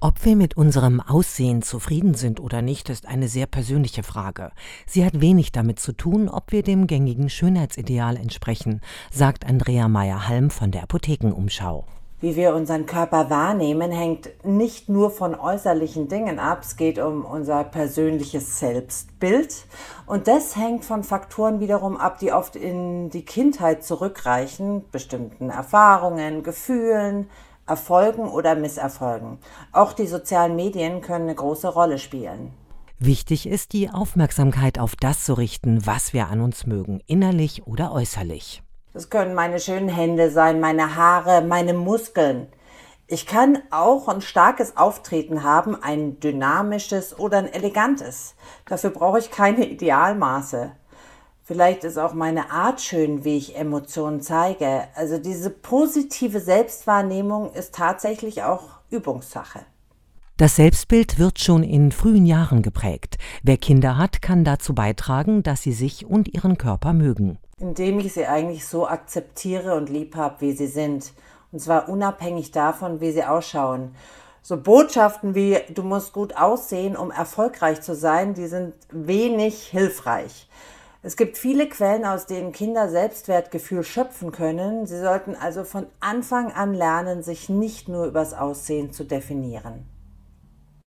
Ob wir mit unserem Aussehen zufrieden sind oder nicht, ist eine sehr persönliche Frage. Sie hat wenig damit zu tun, ob wir dem gängigen Schönheitsideal entsprechen, sagt Andrea Meyer-Halm von der Apothekenumschau. Wie wir unseren Körper wahrnehmen, hängt nicht nur von äußerlichen Dingen ab, es geht um unser persönliches Selbstbild. Und das hängt von Faktoren wiederum ab, die oft in die Kindheit zurückreichen, bestimmten Erfahrungen, Gefühlen, Erfolgen oder Misserfolgen. Auch die sozialen Medien können eine große Rolle spielen. Wichtig ist, die Aufmerksamkeit auf das zu richten, was wir an uns mögen, innerlich oder äußerlich. Das können meine schönen Hände sein, meine Haare, meine Muskeln. Ich kann auch ein starkes Auftreten haben, ein dynamisches oder ein elegantes. Dafür brauche ich keine Idealmaße. Vielleicht ist auch meine Art schön, wie ich Emotionen zeige. Also diese positive Selbstwahrnehmung ist tatsächlich auch Übungssache. Das Selbstbild wird schon in frühen Jahren geprägt. Wer Kinder hat, kann dazu beitragen, dass sie sich und ihren Körper mögen. Indem ich sie eigentlich so akzeptiere und lieb habe, wie sie sind. Und zwar unabhängig davon, wie sie ausschauen. So Botschaften wie du musst gut aussehen, um erfolgreich zu sein, die sind wenig hilfreich. Es gibt viele Quellen, aus denen Kinder Selbstwertgefühl schöpfen können. Sie sollten also von Anfang an lernen, sich nicht nur übers Aussehen zu definieren.